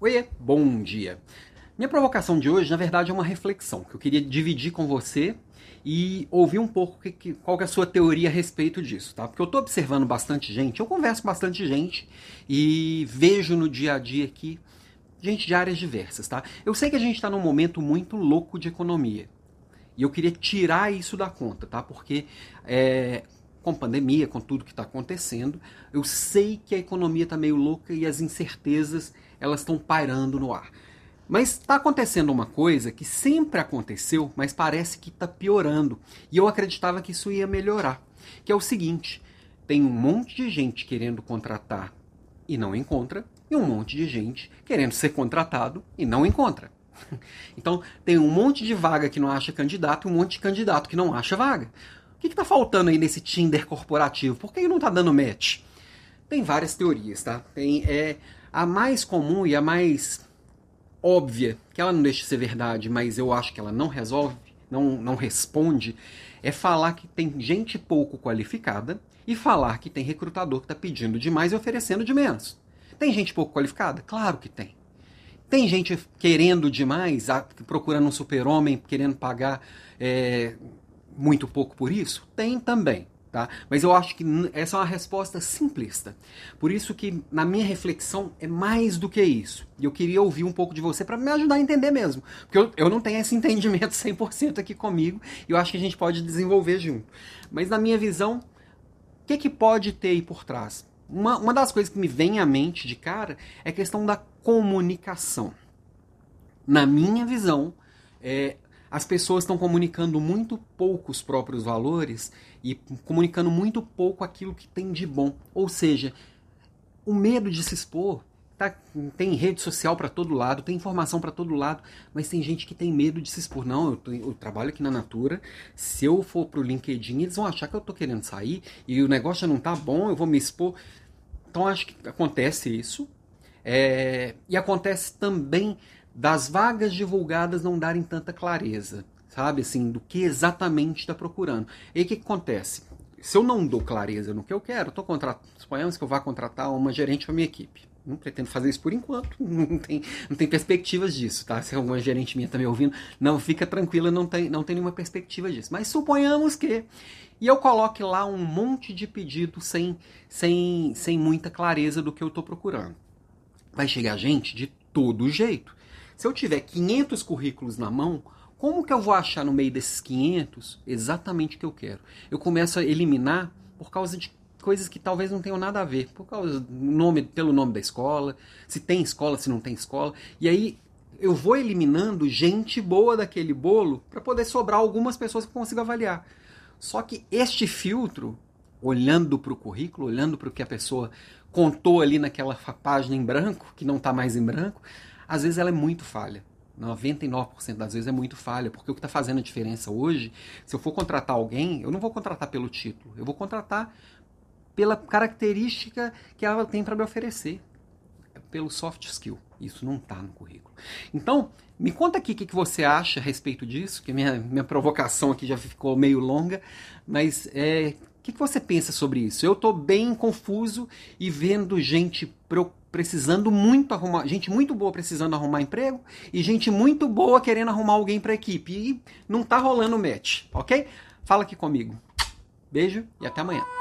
Oi, bom dia. Minha provocação de hoje, na verdade, é uma reflexão que eu queria dividir com você e ouvir um pouco que, que, qual é a sua teoria a respeito disso, tá? Porque eu estou observando bastante gente, eu converso com bastante gente e vejo no dia a dia aqui gente de áreas diversas, tá? Eu sei que a gente está num momento muito louco de economia e eu queria tirar isso da conta, tá? Porque é, com pandemia, com tudo que está acontecendo, eu sei que a economia está meio louca e as incertezas elas estão pairando no ar. Mas está acontecendo uma coisa que sempre aconteceu, mas parece que está piorando. E eu acreditava que isso ia melhorar. Que é o seguinte: tem um monte de gente querendo contratar e não encontra, e um monte de gente querendo ser contratado e não encontra. Então tem um monte de vaga que não acha candidato e um monte de candidato que não acha vaga. O que está faltando aí nesse Tinder corporativo? Por que não está dando match? Tem várias teorias, tá? Tem é, a mais comum e a mais óbvia, que ela não deixa de ser verdade, mas eu acho que ela não resolve, não, não responde, é falar que tem gente pouco qualificada e falar que tem recrutador que está pedindo demais e oferecendo de menos. Tem gente pouco qualificada? Claro que tem. Tem gente querendo demais, procurando um super-homem, querendo pagar é, muito pouco por isso? Tem também. Tá? Mas eu acho que essa é uma resposta simplista. Por isso que na minha reflexão é mais do que isso. E eu queria ouvir um pouco de você para me ajudar a entender mesmo. Porque eu, eu não tenho esse entendimento 100% aqui comigo e eu acho que a gente pode desenvolver junto. Mas na minha visão, o que, que pode ter aí por trás? Uma, uma das coisas que me vem à mente de cara é a questão da comunicação. Na minha visão, é, as pessoas estão comunicando muito pouco os próprios valores e comunicando muito pouco aquilo que tem de bom. Ou seja, o medo de se expor. Tá, tem rede social para todo lado, tem informação para todo lado, mas tem gente que tem medo de se expor. Não, eu, tô, eu trabalho aqui na Natura, se eu for pro LinkedIn, eles vão achar que eu tô querendo sair e o negócio não tá bom, eu vou me expor. Então acho que acontece isso. É, e acontece também das vagas divulgadas não darem tanta clareza, sabe, assim, do que exatamente está procurando. E o que, que, acontece? Se eu não dou clareza no que eu quero, estou contratando, suponhamos que eu vá contratar uma gerente para minha equipe. Não pretendo fazer isso por enquanto, não tem, não tem perspectivas disso, tá? Se alguma gerente minha está me ouvindo, não fica tranquila, não tem, não tem nenhuma perspectiva disso. Mas suponhamos que e eu coloque lá um monte de pedido sem, sem, sem muita clareza do que eu estou procurando. Vai chegar gente de todo jeito. Se eu tiver 500 currículos na mão, como que eu vou achar no meio desses 500 exatamente o que eu quero? Eu começo a eliminar por causa de coisas que talvez não tenham nada a ver, por causa do nome, pelo nome da escola, se tem escola, se não tem escola. E aí eu vou eliminando gente boa daquele bolo para poder sobrar algumas pessoas que eu consigo avaliar. Só que este filtro, olhando para o currículo, olhando para o que a pessoa contou ali naquela página em branco, que não está mais em branco, às vezes ela é muito falha. 99% das vezes é muito falha, porque o que está fazendo a diferença hoje, se eu for contratar alguém, eu não vou contratar pelo título, eu vou contratar pela característica que ela tem para me oferecer, é pelo soft skill. Isso não está no currículo. Então, me conta aqui o que, que, você acha a respeito disso, que minha, minha provocação aqui já ficou meio longa, mas é, o que, que você pensa sobre isso? Eu estou bem confuso e vendo gente preocupada precisando muito arrumar, gente muito boa precisando arrumar emprego e gente muito boa querendo arrumar alguém para a equipe e não tá rolando match, ok? Fala aqui comigo. Beijo e até amanhã.